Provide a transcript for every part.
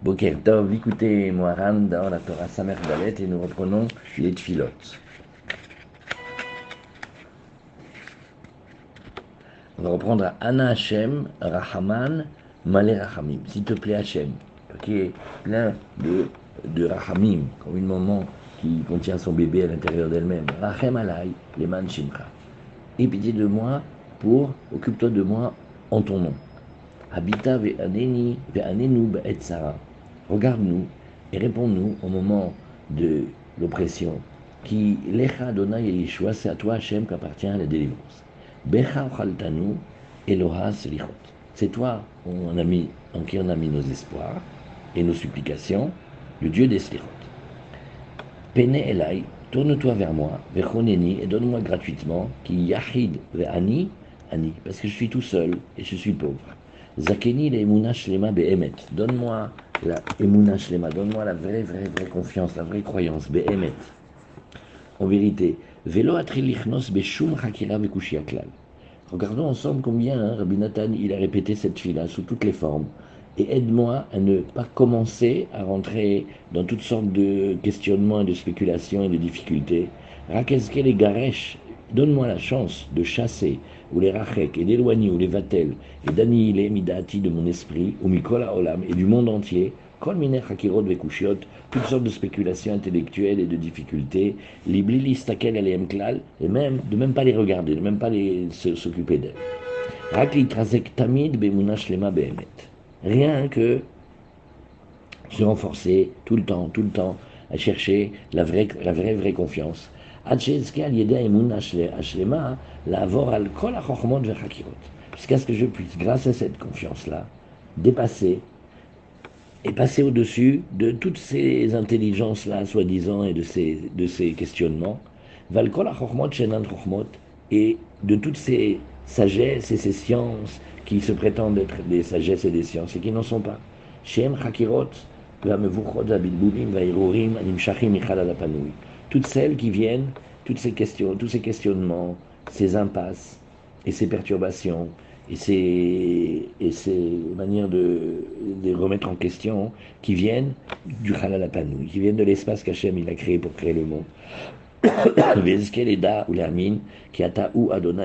Boker Tov, écoutez Moharan dans la Torah Samer Dalet et nous reprenons les Tfilot. On va reprendre à Anna Hashem, Rahaman, Malé Rahamim. S'il te plaît Hashem, qui est plein de, de Rahamim, comme une maman qui contient son bébé à l'intérieur d'elle-même. Rachem Alay, Leman Shimcha. Et pitié de moi pour, occupe-toi de moi en ton nom. Habita ve'aneni ve'anenu Sarah. Regarde-nous et réponds-nous au moment de l'oppression. Qui lecha Yeshua, c'est à toi Hachem qu'appartient la délivrance. Becha Eloha selichot. C'est toi on a mis, en qui on a mis nos espoirs et nos supplications, le Dieu des slichot. Pene elai, tourne-toi vers moi, vechoneni, et donne-moi gratuitement, qui yachid ve'ani, ani, parce que je suis tout seul et je suis pauvre. Zakeni. Donne-moi la emuna shlema, donne-moi la vraie, vraie, vraie confiance, la vraie croyance, be'emet. En vérité, velo atrilichnos beshum hakira aklal. Regardons ensemble combien hein, Rabbi Nathan il a répété cette fille-là sous toutes les formes. Et aide-moi à ne pas commencer à rentrer dans toutes sortes de questionnements et de spéculations et de difficultés. Rakezke les garesh, donne-moi la chance de chasser ou les rachek, et d'éloigner, ou les vatel, et d'annihiler midati de mon esprit, ou mikola olam, et du monde entier, kol miner hakirot vekushiot, toutes sortes de spéculations intellectuelles et de difficultés, libli listakel alem klal, et même, de même pas les regarder, de même pas les s'occuper d'elles. Rak litrasek tamid bemunash lema behemet. Rien que se renforcer tout le temps, tout le temps, à chercher la vraie, la vraie, vraie confiance Jusqu'à ce que je puisse, grâce à cette confiance-là, dépasser et passer au-dessus de toutes ces intelligences-là, soi-disant, et de ces, de ces questionnements, et de toutes ces sagesses et ces sciences qui se prétendent être des sagesses et des sciences et qui n'en sont pas. Toutes celles qui viennent, toutes ces questions, tous ces questionnements, ces impasses et ces perturbations et ces, et ces manières de, de remettre en question qui viennent du Halal qui viennent de l'espace qu'Hachem il a créé pour créer le monde.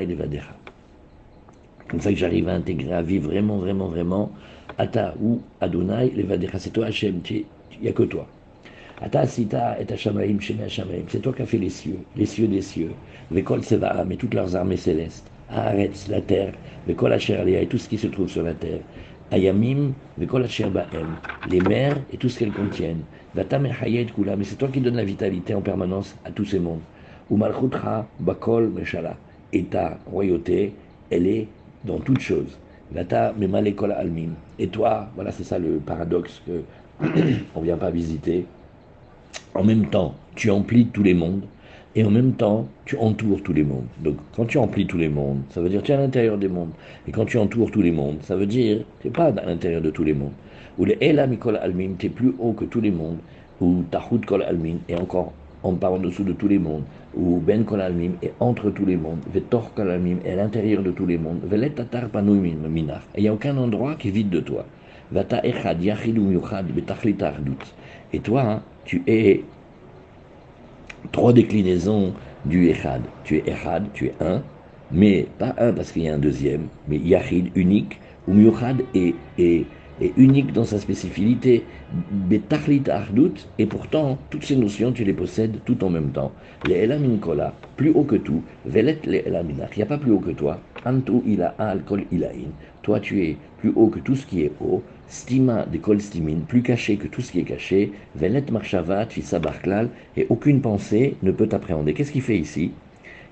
Levadera. Comme ça que j'arrive à intégrer, à vivre vraiment, vraiment, vraiment, Ata ou Adonai Levadera. C'est toi Hachem, il n'y a que toi. C'est toi qui as fait les cieux, les cieux des cieux, Vekol Sevaam et toutes leurs armées célestes, Haaretz, la terre, Vekol Asher et tout ce qui se trouve sur la terre, Ayamim, Vekol les mers et tout ce qu'elles contiennent, Vatam Hayet Kula, mais c'est toi qui donnes la vitalité en permanence à tous ces mondes. Umalchutra, Bakol Meshala, et ta royauté, elle est dans toutes choses. Vata Almin. Et toi, voilà, c'est ça le paradoxe que on vient pas visiter en même temps, tu emplis tous les mondes, et en même temps, tu entoures tous les mondes. Donc, quand tu emplis tous les mondes, ça veut dire que tu es à l'intérieur des mondes. Et quand tu entoures tous les mondes, ça veut dire que tu n'es pas à l'intérieur de tous les mondes. Ou le Elam Kol Almin, tu es plus haut que tous les mondes. Ou Tahut Kol Almin, et encore en part en dessous de tous les mondes. Ou Ben Kol Almim, et entre tous les mondes. Vetor Kol Almim, et à l'intérieur de tous les mondes. Velet Tatar Minar. Et il n'y a aucun endroit qui est vide de toi. Vata Echad Yachid Yuchad Et toi, hein, tu es trois déclinaisons du Echad. Tu es Echad, tu es un, mais pas un parce qu'il y a un deuxième, mais Yachid, unique, ou Myuchad est, est, unique dans sa spécificité, Betachlit Ardout, et pourtant, toutes ces notions, tu les possèdes tout en même temps. Les Elamin plus haut que tout, Velet les Elaminach, il n'y a pas plus haut que toi, Antu Ila Alkol Ilain, toi tu es plus haut que tout ce qui est haut, stima de kol stimin, plus caché que tout ce qui est caché, velet marchavat fissa barklal, et aucune pensée ne peut appréhender. Qu'est-ce qu'il fait ici?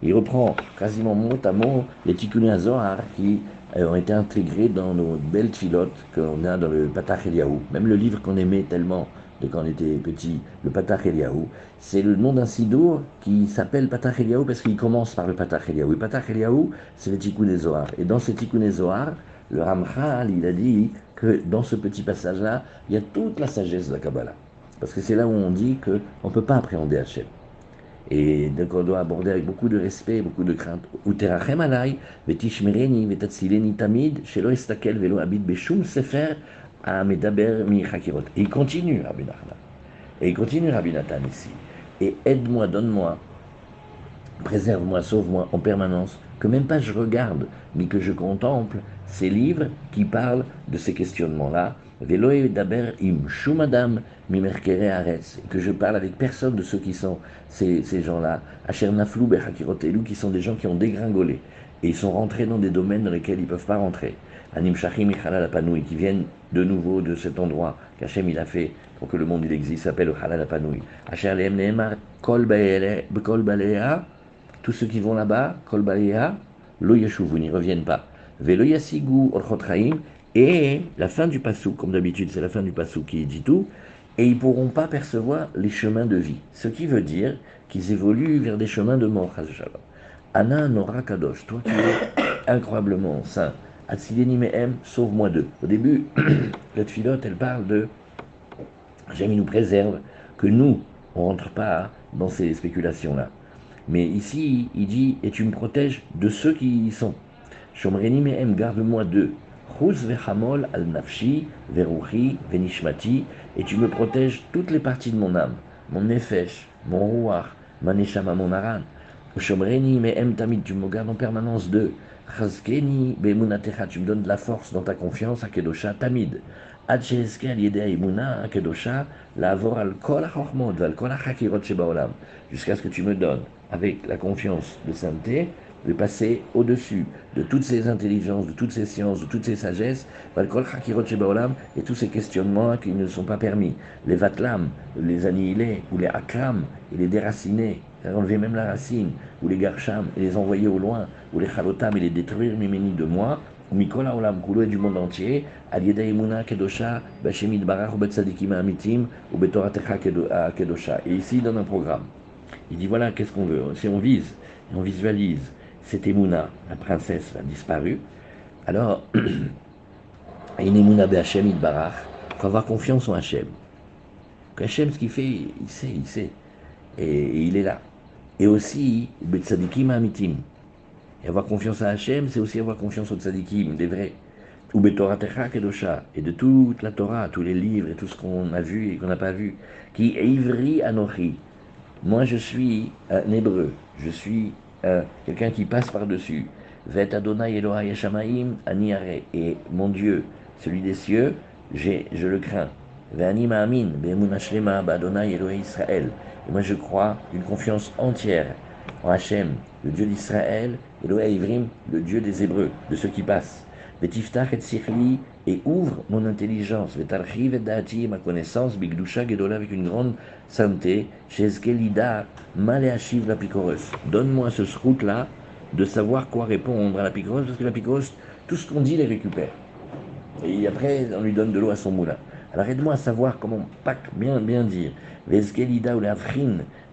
Il reprend quasiment mot à mot les tikkuné qui euh, ont été intégrés dans nos belles filotes qu'on a dans le Patach Eliaou. Même le livre qu'on aimait tellement de quand on était petit, le Patach Eliaou, c'est le nom d'un sidour qui s'appelle Patach Eliaou parce qu'il commence par le Patach Eliaou. Et Patach Eliaou, c'est le Tikkun Zohar. Et dans ce Tikkun Zohar, le Ramchal, il a dit que dans ce petit passage-là, il y a toute la sagesse de la Kabbalah. Parce que c'est là où on dit qu'on ne peut pas appréhender Hachem. Et donc on doit aborder avec beaucoup de respect, beaucoup de crainte. Et il continue, Rabbi Nachman. Et il continue, Rabbi Nathan ici. Et aide-moi, donne-moi, préserve-moi, sauve-moi en permanence, que même pas je regarde, mais que je contemple ces livres qui parlent de ces questionnements-là. Que je parle avec personne de ceux qui sont ces, gens-là. Qui sont des gens qui ont dégringolé. Et ils sont rentrés dans des domaines dans lesquels ils ne peuvent pas rentrer. Anim Shachim Apanoui, qui viennent de nouveau de cet endroit qu'Hachem il a fait pour que le monde il existe, s'appelle Kol Balea, tous ceux qui vont là-bas, Kol Balea, Lo n'y reviennent pas. Velo Orchotraim, et la fin du passou, comme d'habitude, c'est la fin du passou qui dit tout, et ils ne pourront pas percevoir les chemins de vie. Ce qui veut dire qu'ils évoluent vers des chemins de mort, Anna Nora Kadosh, toi tu es incroyablement saint. Atsileni Mehem, sauve-moi d'eux. Au début, la filote, elle parle de J'aime, il nous préserve, que nous, on ne rentre pas dans ces spéculations-là. Mais ici, il dit Et tu me protèges de ceux qui y sont. Shomreni Mehem, garde-moi d'eux. Chuz vechamol al nafshi, veruchi, venishmati, et tu me protèges toutes les parties de mon âme, mon nefesh, mon ruach, ma neshama, mon aran. Shomreni Mehem tamid, tu me gardes en permanence d'eux. Chazkeni be'emunatecha, tu me donnes de la force dans ta confiance, Akedosha tamid. Jusqu'à ce que tu me donnes, avec la confiance de sainteté, de passer au-dessus de toutes ces intelligences, de toutes ces sciences, de toutes ces sagesses, et tous ces questionnements qui ne sont pas permis. Les vatlam, les annihiler, ou les akram, et les déraciner, enlever même la racine, ou les garcham, et les envoyer au loin, ou les chalotam, et les détruire, mimeni de moi, ou mikola olam kulo et du monde entier, alieda imuna kedosha, bashemit barach, betzadikim amitim, ou betoratecha kedosha. Et ici, il donne un programme. Il dit voilà, qu'est-ce qu'on veut? Si on vise, et on visualise cette Emouna, la princesse, a disparu, alors, une Emouna Hachem Barach, il faut avoir confiance en Hachem. Hachem, ce qu'il fait, il sait, il sait. Et, il est là. Et aussi, Betzadikim Amitim. Et avoir confiance à Hachem, c'est aussi avoir confiance aux tzadikim, des vrais. Ou Betoratecha Kedosha, et de toute la Torah, tous les livres et tout ce qu'on a vu et qu'on n'a pas vu. Qui ivri anochi. Moi, je suis un hébreu. Je suis euh, quelqu'un qui passe par-dessus. Vet Adonai Elohai Yeshamaim Aniare. Et mon Dieu, celui des cieux, je le crains. Ve'ani ma'amin, be'emun hashlema ba'adonai Elohai Israël. Et moi, je crois d'une confiance entière en Hachem, le Dieu d'Israël, Elohai Ivrim, le Dieu des Hébreux, de ceux qui passent. Vetiftach et sichli, et ouvre mon intelligence. Vetarchiv et ma connaissance, bigdusha gedola, avec une grande sainteté. Shezkelida, maléachiv la picoros. Donne-moi ce srout-là de savoir quoi répondre à la picoros, parce que la picoros, tout ce qu'on dit, les récupère. Et après, on lui donne de l'eau à son moulin. Alors aide-moi à savoir comment pas bien, bien dire. Vezkelida ou la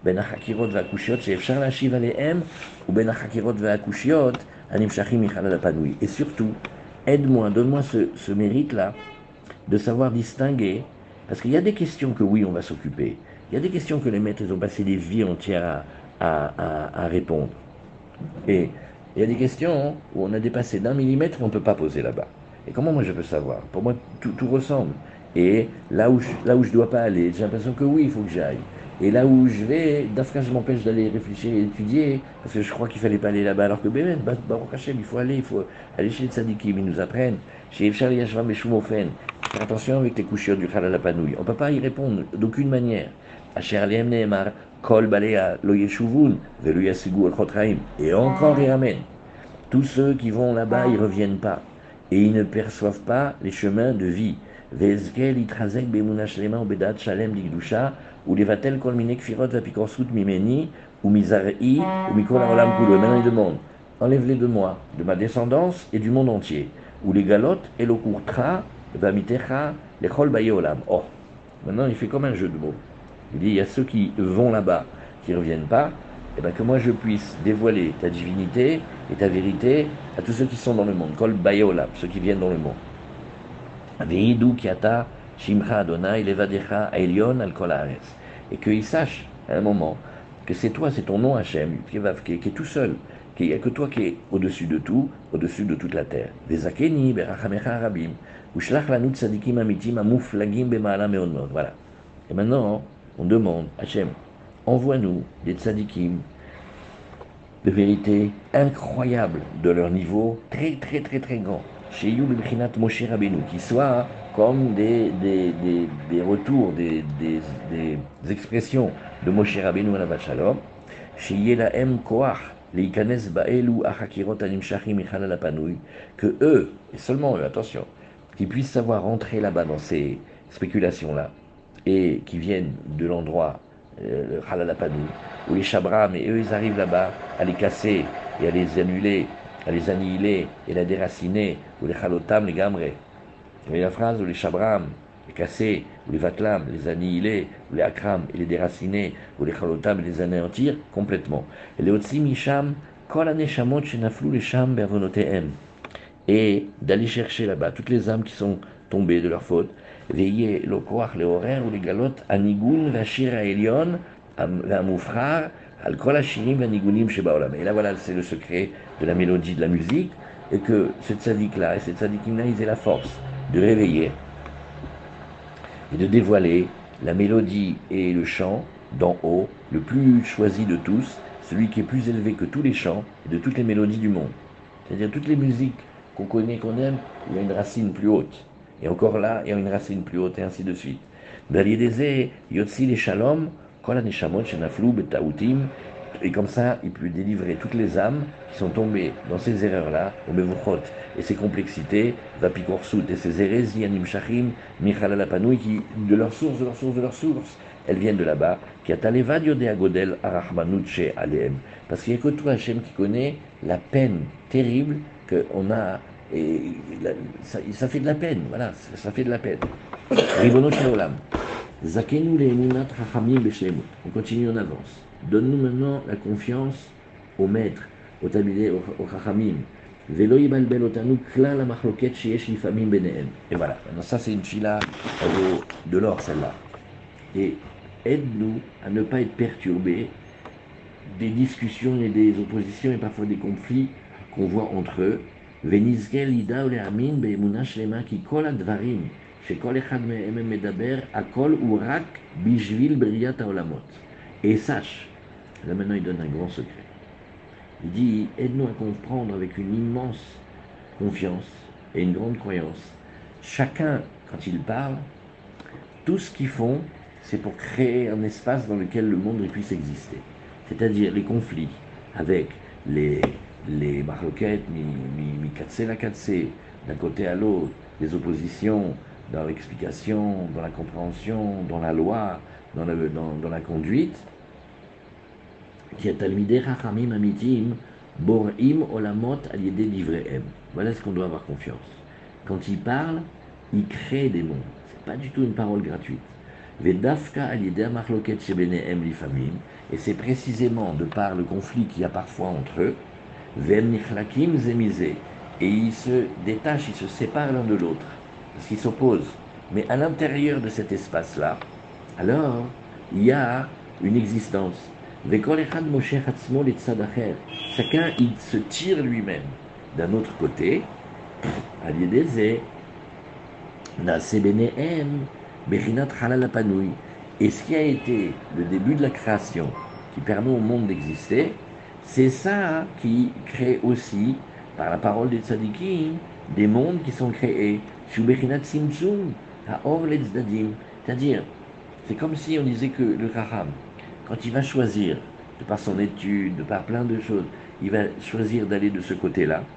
ben achakirot va'akushiot, she'efshar la'ashiv alehem, ou ben achakirot va'akushiot, anim shachim michalal apanoui. Et surtout, aide-moi, donne-moi ce, mérite-là de savoir distinguer, parce qu'il y a des questions que oui, on va s'occuper. Il y a des questions que les maîtres ont passé des vies entières à, répondre. Et il y a des questions où on a dépassé d'un millimètre, on ne peut pas poser là-bas. Et comment moi je peux savoir? Pour moi, tout, ressemble. Et là où je, là dois pas aller, j'ai l'impression que oui, il faut que j'aille. Et là où je vais, d'Afrique, je m'empêche d'aller réfléchir et étudier, parce que je crois qu'il fallait pas aller là-bas, alors que Baruch Hashem, il faut aller, il faut aller chez les tzadikim, ils nous apprennent. Chez Efshar Yashvam et Shumofen, faire attention avec les couchures du Khalal Panouille. On ne peut pas y répondre d'aucune manière. Asher Aliem Nehemar, Kol Balea, Lo Yeshuvun, Velu Yasigu Al Chotraim. Et encore, il ramène. Tous ceux qui vont là-bas, ils ne reviennent pas. Et ils ne perçoivent pas les chemins de vie. Vezkel Itrazek Obedat Shalem Digdusha, kol minek firot vapikorsut mimeni, ou mizarei, ou mikol olam kulo. Maintenant il demande, enlève-les de moi, de ma descendance et du monde entier. Ou les galotes, et le kurtra, vamitecha, les chol olam. Oh, maintenant il fait comme un jeu de mots. Il dit, il y a ceux qui vont là-bas, qui ne reviennent pas, et bien que moi je puisse dévoiler ta divinité et ta vérité à tous ceux qui sont dans le monde. Kol ceux qui viennent dans le monde. Shimcha Adonai Levadecha Elion al Et qu'il sache à un moment que c'est toi, c'est ton nom Hachem, qui est, tout seul, qu'il n'y a que toi qui es au-dessus de tout, au-dessus de toute la terre. Vezakeni Berachamecha Rabim. Voilà. Et maintenant, on demande, Hachem, envoie-nous des tzadikim de vérité incroyable de leur niveau, très très très très grand. Chez Moshe Rabbeinu, qui soient comme des, des, des, des retours, des, expressions de Moshe Rabbeinu à la Shalom. Que eux, et seulement eux, attention, qui puissent savoir rentrer là-bas dans ces spéculations-là, et qui viennent de l'endroit euh, Halal où les Chabram, et eux ils arrivent là-bas à les casser et à les annuler, à les annihiler et à les déraciner, ou les Chalotam, les Gamre voyez la phrase où les Chabram, les cassés, ou les Vatlam, les annihiler, ou les Akram et les déraciner, ou les Chalotam les anéantir complètement. Et les Otsim les Sham Bervonotehem. Et d'aller chercher là-bas toutes les âmes qui sont tombées de leur faute. Veillez le croire, les horaires ou les galotes, Anigun, Vachir, Aelion, Amoufrar, al Kolashirim, Anigunim, Shebaolam. Et là voilà, c'est le secret de la mélodie de la musique, et que cette sadique-là et cette sadique-là, ils aient la force de réveiller et de dévoiler la mélodie et le chant d'en haut, le plus choisi de tous, celui qui est plus élevé que tous les chants et de toutes les mélodies du monde. C'est-à-dire toutes les musiques qu'on connaît, qu'on aime, il y a une racine plus haute. Et encore là, il y a une racine plus haute, et ainsi de suite. Et comme ça, il peut délivrer toutes les âmes qui sont tombées dans ces erreurs-là, au Mevuchot, et ces complexités, Vapikorsut, et ces hérésies, Anim Shachim, Michal Alapanoui, qui, de leur source, de leur source, de leur source, elles viennent de là-bas, qui a Agodel Arachmanuche Aleem. Parce qu'il n'y a que toi, Hachem, qui connaît la peine terrible qu'on a, et ça, fait de la peine, voilà, ça fait de la peine. Ribono Olam. Zakenu On continue en avance. Donne-nous maintenant la confiance au maître, au tabidé, au, chachamim. Velo yibalbel otanu kla la machloket sheyesh lifamim benehem. Et voilà. Maintenant, ça, c'est une fila de l'or, celle-là. Et aide-nous à ne pas être perturbés des discussions et des oppositions et parfois des conflits qu'on voit entre eux. Venizkel ida ou amin be'emuna shlema ki kol advarim et sache, là maintenant il donne un grand secret. Il dit aide-nous à comprendre avec une immense confiance et une grande croyance. Chacun, quand il parle, tout ce qu'ils font, c'est pour créer un espace dans lequel le monde puisse exister. C'est-à-dire les conflits avec les, les maroquettes, mi, mi, la d'un côté à l'autre, les oppositions dans l'explication, dans la compréhension, dans la loi, dans, la conduite, qui est Talmidei Rachamim Amitim, Borim Olamot Voilà ce qu'on doit avoir confiance. Quand il parle, il crée des mondes. C'est pas du tout une parole gratuite. Et c'est précisément de par le conflit qu'il y a parfois entre eux, et ils se détachent, ils se séparent l'un de l'autre parce qu'ils s'opposent. Mais à l'intérieur de cet espace-là, alors, il y a une existence. Chacun, il se tire lui-même d'un autre côté. Et ce qui a été le début de la création, qui permet au monde d'exister, c'est ça qui crée aussi, par la parole des tzadikim, des mondes qui sont créés. C'est-à-dire, c'est comme si on disait que le Raham, quand il va choisir, de par son étude, de par plein de choses, il va choisir d'aller de ce côté-là.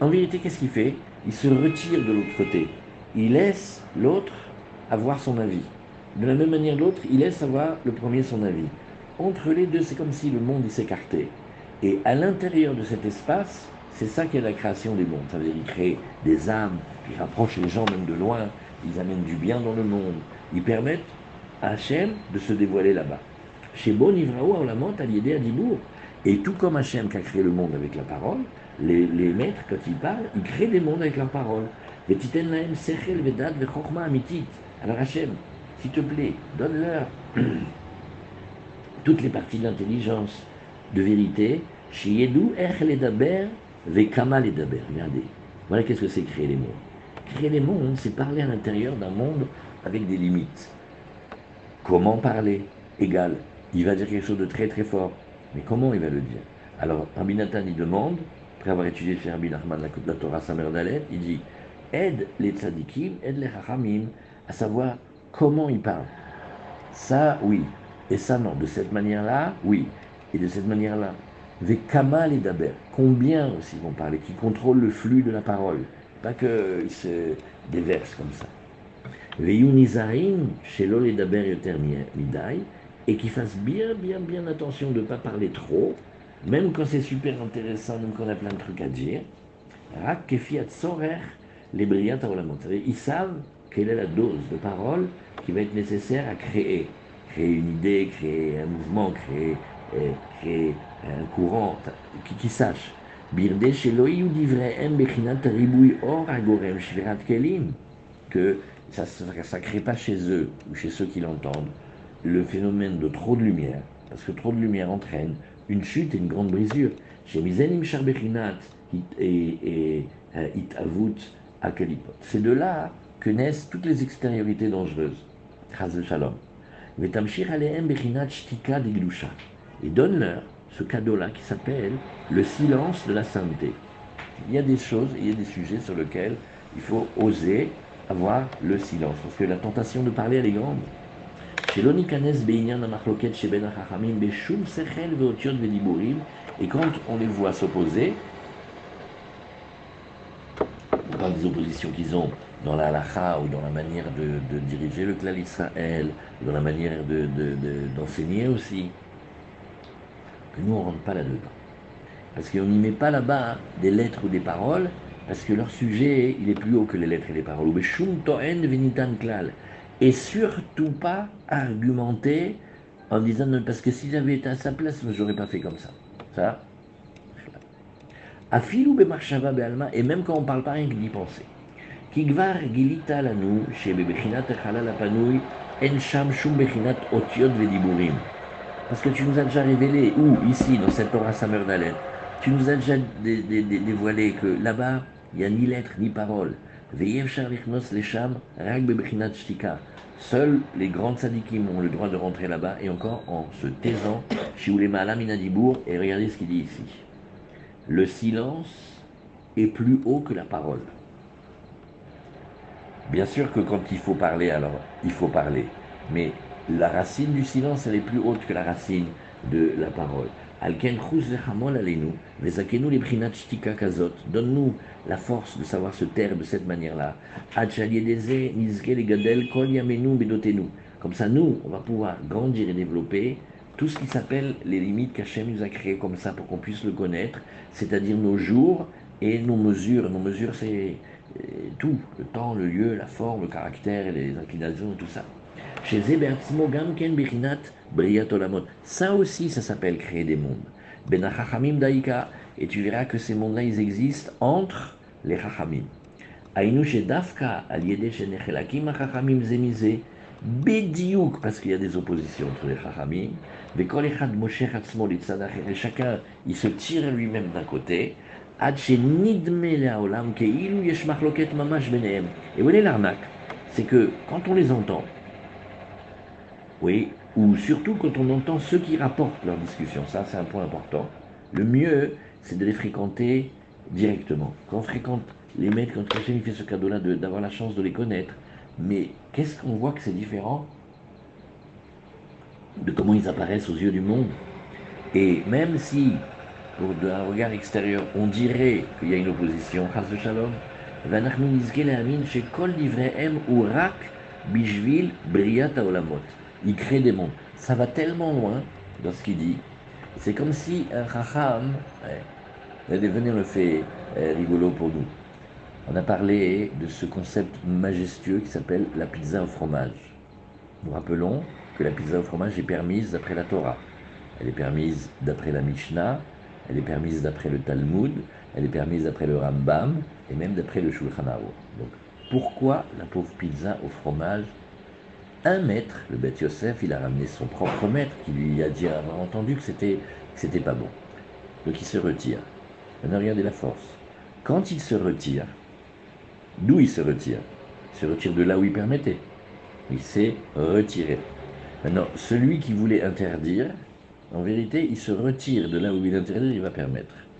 En vérité, qu'est-ce qu'il fait? Il se retire de l'autre côté. Il laisse l'autre avoir son avis. De la même manière, l'autre, il laisse avoir le premier son avis. Entre les deux, c'est comme si le monde s'écartait. Et à l'intérieur de cet espace, c'est ça qui est la création des mondes. Ça veut dire qu'ils créent des âmes, ils rapprochent les gens même de loin, ils amènent du bien dans le monde. Ils permettent à Hachem de se dévoiler là-bas. Monte à l'idée à Dibourg. Et tout comme Hachem qui a créé le monde avec la parole, les, maîtres, quand ils parlent, ils créent des mondes avec la parole. Alors Hachem, s'il te plaît, donne-leur toutes les parties de l'intelligence, de vérité. Regardez, voilà qu'est-ce que c'est créer les mondes. Créer des mondes, c'est parler à l'intérieur d'un monde avec des limites. Comment parler? Égal. Il va dire quelque chose de très très fort. Mais comment il va le dire? Alors, Rabbi Nathan, il demande, après avoir étudié chez Rabbi Nachman la, la Torah Samer Dalet, il dit aide les tzadikim, aide les hachamim à savoir comment ils parlent. Ça, oui. Et ça, non. De cette manière-là, oui. Et de cette manière-là. Vekama les daber. Combien aussi vont parler Qui contrôlent le flux de la parole. Pas qu'ils se déversent comme ça. Chez les daber yoter midai. Et qui fassent bien, bien, bien attention de ne pas parler trop. Même quand c'est super intéressant, même quand on a plein de trucs à dire. Rak kefiat sorer les brillants Ils savent quelle est la dose de parole qui va être nécessaire à créer. Créer une idée, créer un mouvement, créer, euh, créer un courant, qui, qui sache. Que ça ne crée pas chez eux ou chez ceux qui l'entendent le phénomène de trop de lumière, parce que trop de lumière entraîne une chute et une grande brisure. Et euh, C'est de là que naissent toutes les extériorités dangereuses. Shalom. Et donne-leur ce cadeau-là qui s'appelle le silence de la sainteté. Il y a des choses, il y a des sujets sur lesquels il faut oser avoir le silence, parce que la tentation de parler, elle est grande. Et quand on les voit s'opposer, dans des oppositions qu'ils ont dans la halakha ou dans la manière de, diriger le clan Israël, dans la manière d'enseigner de, aussi, que nous on ne rentre pas là-dedans. Parce qu'on n'y met pas là-bas des lettres ou des paroles, parce que leur sujet, il est plus haut que les lettres et les paroles. Et surtout pas argumenter en disant, parce que si j'avais été à sa place, je n'aurais pas fait comme ça. Ça, Afilu bemarshava be'alma, et même quand on ne parle pas rien que d'y penser. Kigvar gilita shebebechinat echalal en bechinat vediburim. Parce que tu nous as déjà révélé, ou ici, dans cette Torah Samer Dalet, tu nous as déjà dévoilé que là-bas, il n'y a ni lettres ni paroles. Seuls les grands sadikim ont le droit de rentrer là-bas, et encore en se taisant, et regardez ce qu'il dit ici le silence est plus haut que la parole. Bien sûr que quand il faut parler, alors il faut parler. Mais la racine du silence, elle est plus haute que la racine de la parole. Donne-nous la force de savoir se taire de cette manière-là. Comme ça, nous, on va pouvoir grandir et développer tout ce qui s'appelle les limites qu'Hachem nous a créées comme ça pour qu'on puisse le connaître, c'est-à-dire nos jours et nos mesures. Nos mesures, c'est euh, tout, le temps, le lieu, la forme, le caractère, les inclinations tout ça. Chez Ça aussi, ça s'appelle créer des mondes. Daika, et tu verras que ces mondes-là, ils existent entre les Chachamim. Dafka, Bédiouk, parce qu'il y a des oppositions entre les Chachamim, et chacun, il se tire lui-même d'un côté, et voilà l'arnaque, c'est que quand on les entend, oui, ou surtout quand on entend ceux qui rapportent leurs discussions, ça c'est un point important, le mieux c'est de les fréquenter directement. Quand on fréquente les maîtres, quand Hachem fait ce cadeau-là, d'avoir la chance de les connaître, mais qu'est-ce qu'on voit que c'est différent de comment ils apparaissent aux yeux du monde? Et même si, pour un regard extérieur, on dirait qu'il y a une opposition, Shalom, il crée des mondes. Ça va tellement loin dans ce qu'il dit. C'est comme si un chacham, venir le fait euh, rigolo pour nous. On a parlé de ce concept majestueux qui s'appelle la pizza au fromage. Nous rappelons que la pizza au fromage est permise d'après la Torah. Elle est permise d'après la Mishnah, elle est permise d'après le Talmud, elle est permise d'après le Rambam et même d'après le Shulchan Aruch. Pourquoi la pauvre pizza au fromage Un maître, le Beth Yosef, il a ramené son propre maître qui lui a dit avoir entendu que c'était c'était pas bon. Donc il se retire. Maintenant regardez la force. Quand il se retire, D'où il se retire? Il se retire de là où il permettait. Il s'est retiré. Maintenant, celui qui voulait interdire, en vérité, il se retire de là où il interdire, il va permettre.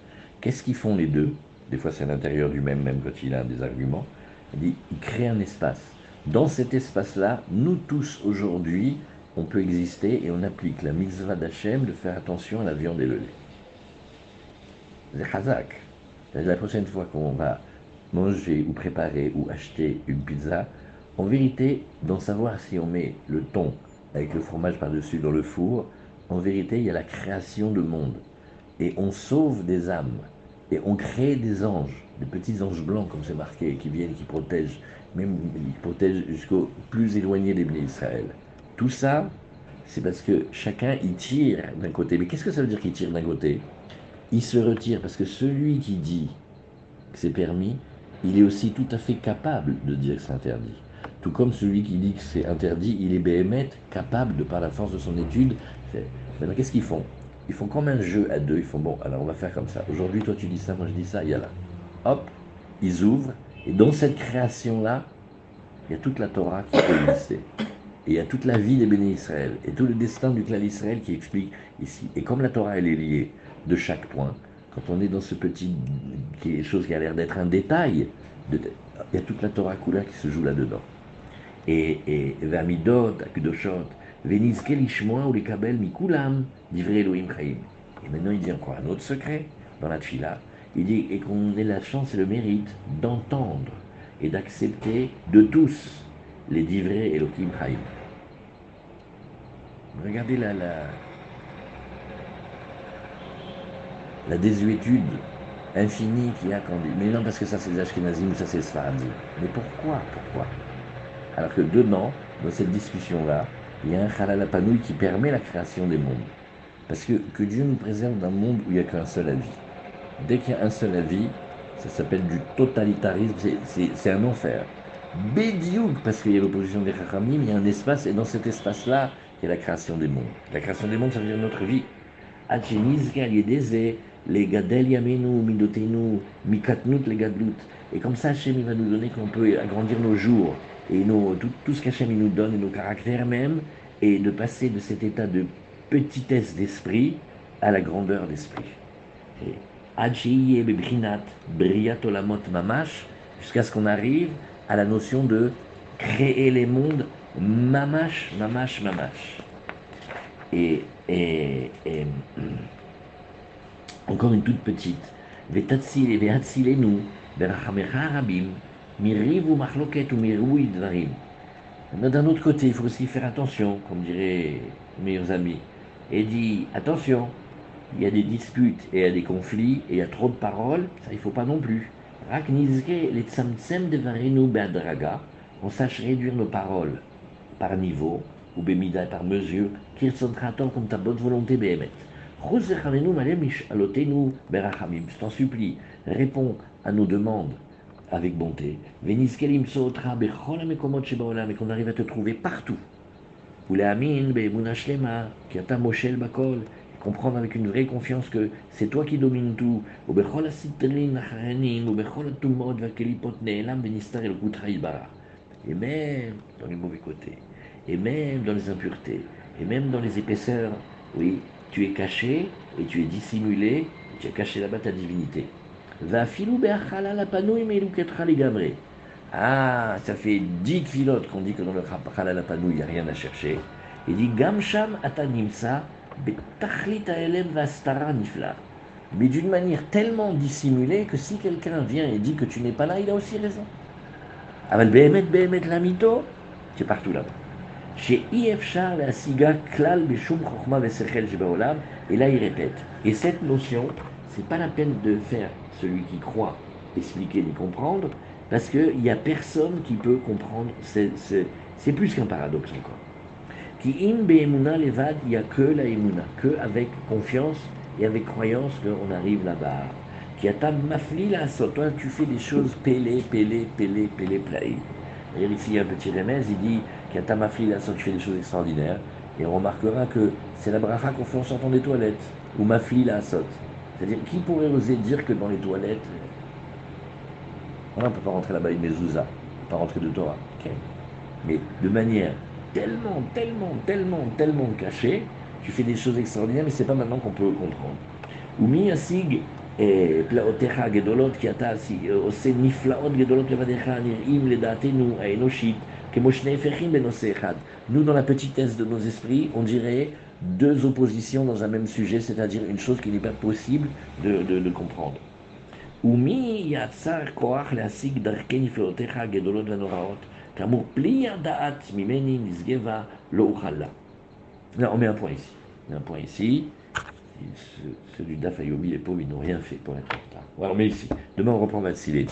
Qu'est-ce qu'ils font les deux? Des fois, c'est à l'intérieur du même, même quand il a des arguments. Il dit, il crée un espace. Dans cet espace-là, nous tous aujourd'hui, on peut exister et on applique la mitzvah d'Hachem de faire attention à la viande et le lait. C'est chazak. La prochaine fois qu'on va manger ou préparer ou acheter une pizza, en vérité, d'en savoir si on met le thon avec le fromage par-dessus dans le four, en vérité, il y a la création de monde. Et on sauve des âmes. Et on crée des anges, des petits anges blancs, comme c'est marqué, qui viennent, qui protègent, même qui protègent jusqu'au plus éloigné des bénis d'Israël. Tout ça, c'est parce que chacun y tire d'un côté. Mais qu'est-ce que ça veut dire qu'il tire d'un côté? Il se retire parce que celui qui dit que c'est permis, il est aussi tout à fait capable de dire que c'est interdit. Tout comme celui qui dit que c'est interdit, il est béhémeth, capable de par la force de son étude. Qu'est-ce qu'ils font? Ils font comme un jeu à deux. Ils font bon, alors on va faire comme ça. Aujourd'hui, toi tu dis ça, moi je dis ça, il y a là. Hop, ils ouvrent. Et dans cette création-là, il y a toute la Torah qui peut exister. Et il y a toute la vie des bénis Israël. Et tout le destin du clan Israël qui explique ici. Et comme la Torah, elle est liée de chaque point, quand on est dans ce petit quelque chose qui a l'air d'être un détail, il y a toute la Torah Kula qui se joue là-dedans. Et, et Vamidot, ou les kabel mikulam, Elohim chaim. Et maintenant il dit encore un autre secret dans la tfila. Il dit et qu'on ait la chance et le mérite d'entendre et d'accepter de tous les divrei Elohim chaim. Regardez la, la, la désuétude infinie qu'il y a quand dit mais non parce que ça c'est les Ashkenazim ou ça c'est les Sfaradim. Mais pourquoi Pourquoi? Alors que dedans, dans cette discussion-là, il y a un halal qui permet la création des mondes. Parce que, que Dieu nous préserve d'un monde où il n'y a qu'un seul avis. Dès qu'il y a un seul avis, ça s'appelle du totalitarisme, c'est un enfer. Bédiouk, parce qu'il y a l'opposition des Chachamim, il y a un espace, et dans cet espace-là, il y a la création des mondes. La création des mondes, ça veut dire notre vie. les gadel yamenu, midotenu, les. Et comme ça, Hachem, va nous donner qu'on peut agrandir nos jours, et nos, tout, tout ce qu'Hachem nous donne, et nos caractères même, et de passer de cet état de petitesse d'esprit à la grandeur d'esprit. Mamash, jusqu'à ce qu'on arrive à la notion de créer les mondes mamash, mamash, mamash. Et, et, et encore une toute petite. D'un autre côté, il faut aussi faire attention, comme diraient mes amis, et dit attention, il y a des disputes et il y a des conflits et il y a trop de paroles, ça il faut pas non plus. On sache réduire nos paroles par niveau, ou bémida par mesure, sont comme ta bonne volonté béhémet. Je t'en supplie, réponds à nos demandes avec bonté. Et qu'on arrive à te trouver partout. Comprendre avec une vraie confiance que c'est toi qui domines tout. Et même dans les mauvais côtés, et même dans les impuretés, et même dans les épaisseurs, oui, tu es caché et tu es dissimulé, tu as caché là-bas ta divinité. Ah, ça fait dix filotes qu'on dit que dans le halal panou, il n'y a rien à chercher. Il dit Gamsham atanimsa. Mais d'une manière tellement dissimulée que si quelqu'un vient et dit que tu n'es pas là, il a aussi raison. Aval partout là-bas. Chez IFchar la klal chokhma vesechel. Et là, il répète. Et cette notion, c'est pas la peine de faire celui qui croit expliquer ni comprendre, parce qu'il n'y a personne qui peut comprendre. C'est plus qu'un paradoxe encore. Qui be'emuna levad, il n'y a que la emuna, que avec confiance et avec croyance qu'on arrive là-bas. Qui a ta mafli la toi tu fais des choses pélé, pélé, pélé, pélé, play. Et ici, il y a un petit remède, il dit qui a ta mafli la tu fais des choses extraordinaires. Et on remarquera que c'est la bracha qu'on fait en sortant des toilettes, ou mafli la. C'est-à-dire, qui pourrait oser dire que dans les toilettes, on ne peut pas rentrer là-bas une mezouza, pas rentrer de Torah. Mais de manière tellement, tellement, tellement, tellement cachée, tu fais des choses extraordinaires, mais c'est pas maintenant qu'on peut comprendre. ומי ישיג פלאותיך הגדולות, כי אתה עושה נפלאות גדולות לבדיך הנראים לדעתנו האנושית כמו שני הפכים בנושא אחד. Nous, dans la petitesse de nos esprits, on dirait deux oppositions dans un même sujet, c'est-à-dire une chose qui n'est pas possible de, de, de comprendre. ומי יצר כוח להשיג דרכי נפלאותיך הגדולות והנוראות, כאמור פלי הדעת ממני נשגבה לא אוכל לה. Là, on met un point ici. On met un point ici. Ceux, ceux du DAF Ayomi, les pauvres, ils n'ont rien fait pour être en retard. Ouais, on met ici. Demain, on reprend Vatsilé.